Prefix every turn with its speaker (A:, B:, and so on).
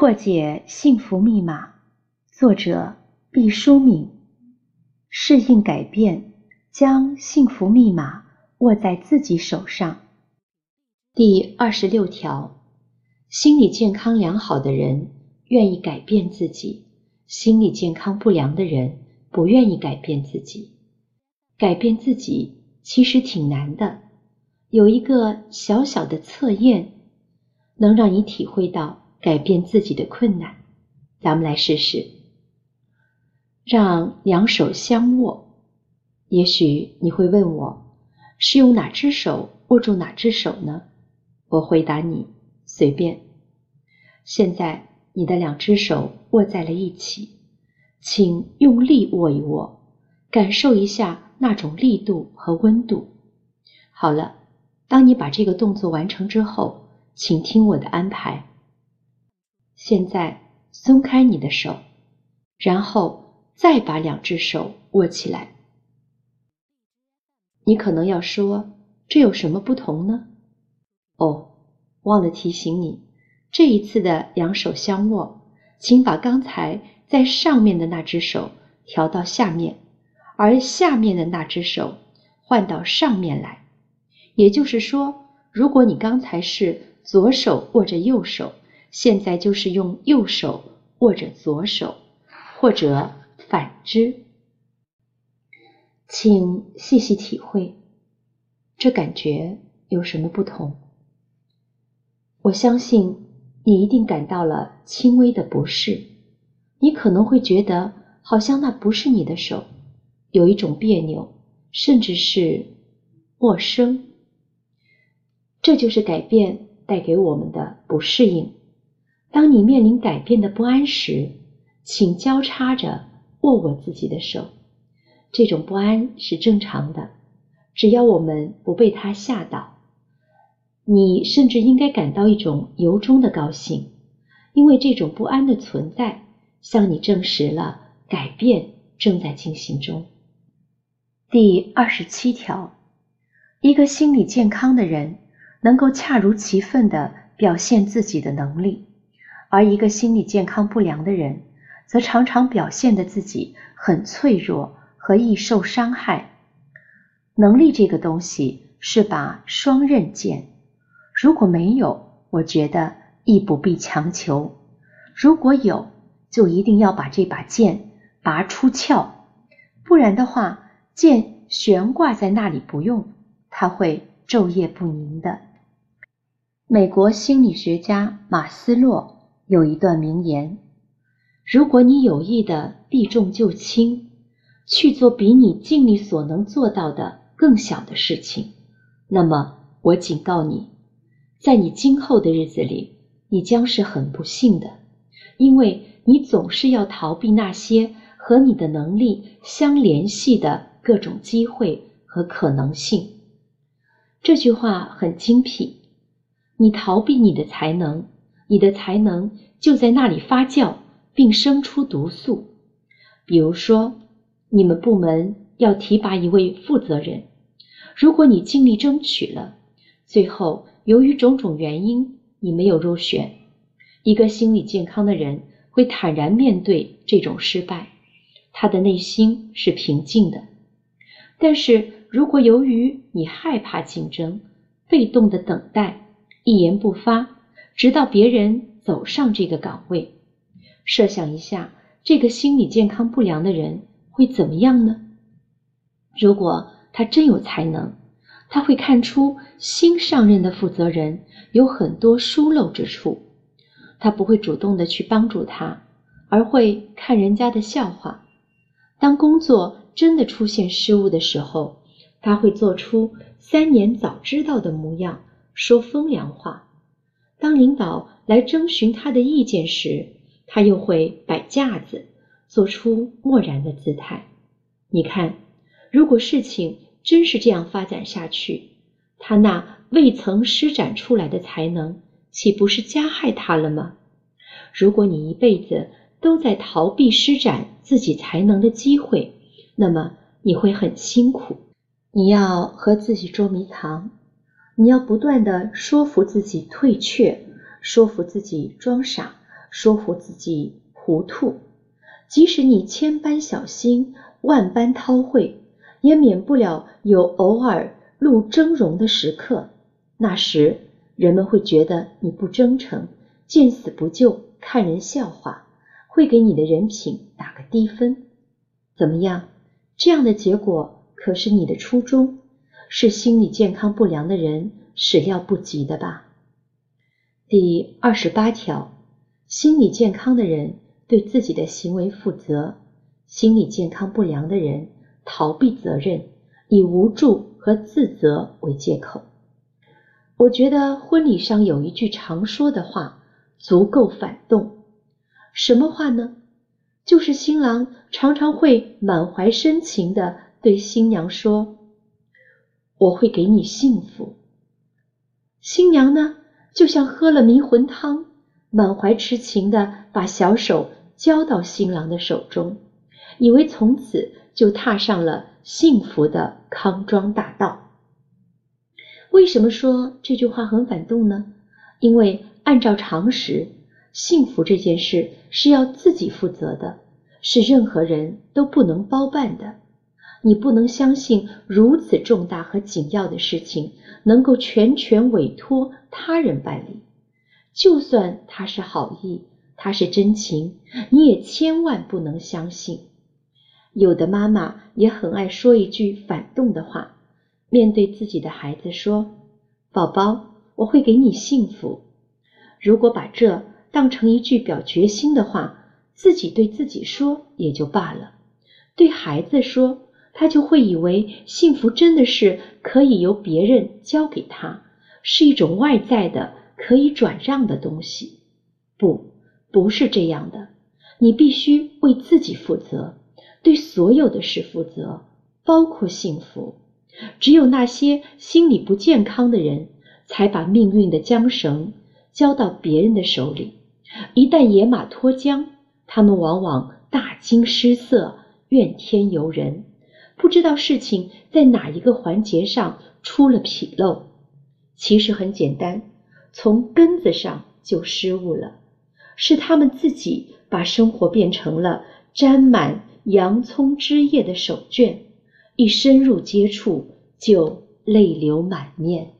A: 破解幸福密码，作者毕淑敏。适应改变，将幸福密码握在自己手上。第二十六条：心理健康良好的人愿意改变自己，心理健康不良的人不愿意改变自己。改变自己其实挺难的，有一个小小的测验，能让你体会到。改变自己的困难，咱们来试试。让两手相握，也许你会问我，是用哪只手握住哪只手呢？我回答你，随便。现在你的两只手握在了一起，请用力握一握，感受一下那种力度和温度。好了，当你把这个动作完成之后，请听我的安排。现在松开你的手，然后再把两只手握起来。你可能要说，这有什么不同呢？哦，忘了提醒你，这一次的两手相握，请把刚才在上面的那只手调到下面，而下面的那只手换到上面来。也就是说，如果你刚才是左手握着右手。现在就是用右手握着左手，或者反之，请细细体会，这感觉有什么不同？我相信你一定感到了轻微的不适，你可能会觉得好像那不是你的手，有一种别扭，甚至是陌生。这就是改变带给我们的不适应。当你面临改变的不安时，请交叉着握握自己的手。这种不安是正常的，只要我们不被它吓倒。你甚至应该感到一种由衷的高兴，因为这种不安的存在向你证实了改变正在进行中。第二十七条，一个心理健康的人能够恰如其分地表现自己的能力。而一个心理健康不良的人，则常常表现的自己很脆弱和易受伤害。能力这个东西是把双刃剑，如果没有，我觉得亦不必强求；如果有，就一定要把这把剑拔出鞘，不然的话，剑悬挂在那里不用，它会昼夜不宁的。美国心理学家马斯洛。有一段名言：“如果你有意的避重就轻，去做比你尽力所能做到的更小的事情，那么我警告你，在你今后的日子里，你将是很不幸的，因为你总是要逃避那些和你的能力相联系的各种机会和可能性。”这句话很精辟，你逃避你的才能。你的才能就在那里发酵，并生出毒素。比如说，你们部门要提拔一位负责人，如果你尽力争取了，最后由于种种原因你没有入选，一个心理健康的人会坦然面对这种失败，他的内心是平静的。但是如果由于你害怕竞争，被动的等待，一言不发。直到别人走上这个岗位，设想一下，这个心理健康不良的人会怎么样呢？如果他真有才能，他会看出新上任的负责人有很多疏漏之处，他不会主动的去帮助他，而会看人家的笑话。当工作真的出现失误的时候，他会做出三年早知道的模样，说风凉话。当领导来征询他的意见时，他又会摆架子，做出漠然的姿态。你看，如果事情真是这样发展下去，他那未曾施展出来的才能，岂不是加害他了吗？如果你一辈子都在逃避施展自己才能的机会，那么你会很辛苦。你要和自己捉迷藏。你要不断的说服自己退却，说服自己装傻，说服自己糊涂。即使你千般小心，万般韬晦，也免不了有偶尔露峥嵘的时刻。那时，人们会觉得你不真诚，见死不救，看人笑话，会给你的人品打个低分。怎么样？这样的结果可是你的初衷，是心理健康不良的人始料不及的吧？第二十八条，心理健康的人对自己的行为负责，心理健康不良的人逃避责任，以无助和自责为借口。我觉得婚礼上有一句常说的话足够反动，什么话呢？就是新郎常常会满怀深情的对新娘说：“我会给你幸福。”新娘呢，就像喝了迷魂汤，满怀痴情的把小手交到新郎的手中，以为从此就踏上了幸福的康庄大道。为什么说这句话很反动呢？因为按照常识。幸福这件事是要自己负责的，是任何人都不能包办的。你不能相信如此重大和紧要的事情能够全权委托他人办理。就算他是好意，他是真情，你也千万不能相信。有的妈妈也很爱说一句反动的话，面对自己的孩子说：“宝宝，我会给你幸福。”如果把这当成一句表决心的话，自己对自己说也就罢了；对孩子说，他就会以为幸福真的是可以由别人交给他，是一种外在的可以转让的东西。不，不是这样的。你必须为自己负责，对所有的事负责，包括幸福。只有那些心理不健康的人，才把命运的缰绳交到别人的手里。一旦野马脱缰，他们往往大惊失色、怨天尤人，不知道事情在哪一个环节上出了纰漏。其实很简单，从根子上就失误了，是他们自己把生活变成了沾满洋葱汁液的手绢，一深入接触就泪流满面。